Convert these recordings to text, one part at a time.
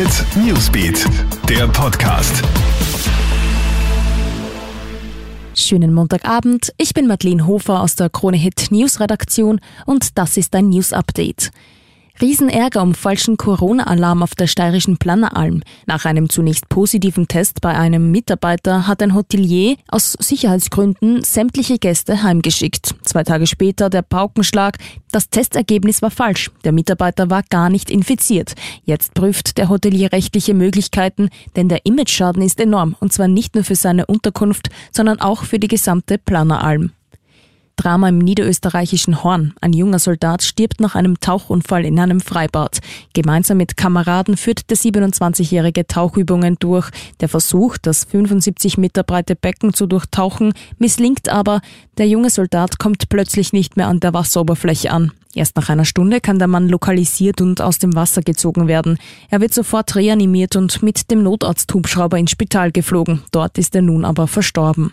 Hit Newsbeat, der Podcast. Schönen Montagabend, ich bin Madeleine Hofer aus der Krone Hit News Redaktion und das ist ein News Update. Riesenärger um falschen Corona-Alarm auf der steirischen Planneralm. Nach einem zunächst positiven Test bei einem Mitarbeiter hat ein Hotelier aus Sicherheitsgründen sämtliche Gäste heimgeschickt. Zwei Tage später der Paukenschlag. Das Testergebnis war falsch. Der Mitarbeiter war gar nicht infiziert. Jetzt prüft der Hotelier rechtliche Möglichkeiten, denn der Imageschaden ist enorm und zwar nicht nur für seine Unterkunft, sondern auch für die gesamte Planneralm. Drama im niederösterreichischen Horn. Ein junger Soldat stirbt nach einem Tauchunfall in einem Freibad. Gemeinsam mit Kameraden führt der 27-jährige Tauchübungen durch. Der Versuch, das 75 Meter breite Becken zu durchtauchen, misslingt aber. Der junge Soldat kommt plötzlich nicht mehr an der Wasseroberfläche an. Erst nach einer Stunde kann der Mann lokalisiert und aus dem Wasser gezogen werden. Er wird sofort reanimiert und mit dem Notarzthubschrauber ins Spital geflogen. Dort ist er nun aber verstorben.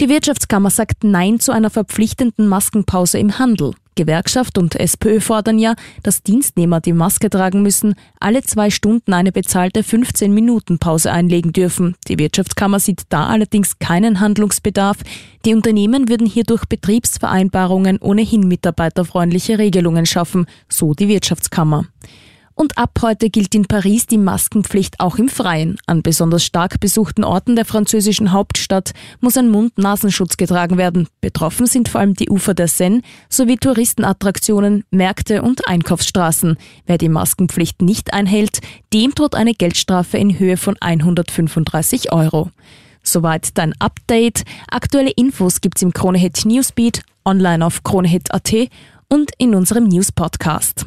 Die Wirtschaftskammer sagt Nein zu einer verpflichtenden Maskenpause im Handel. Gewerkschaft und SPÖ fordern ja, dass Dienstnehmer, die Maske tragen müssen, alle zwei Stunden eine bezahlte 15-Minuten-Pause einlegen dürfen. Die Wirtschaftskammer sieht da allerdings keinen Handlungsbedarf. Die Unternehmen würden hier durch Betriebsvereinbarungen ohnehin mitarbeiterfreundliche Regelungen schaffen, so die Wirtschaftskammer. Und ab heute gilt in Paris die Maskenpflicht auch im Freien. An besonders stark besuchten Orten der französischen Hauptstadt muss ein Mund-Nasenschutz getragen werden. Betroffen sind vor allem die Ufer der Seine sowie Touristenattraktionen, Märkte und Einkaufsstraßen. Wer die Maskenpflicht nicht einhält, dem droht eine Geldstrafe in Höhe von 135 Euro. Soweit dein Update. Aktuelle Infos gibt's im Kronehit Newsbeat, online auf kronehit.at und in unserem News Podcast.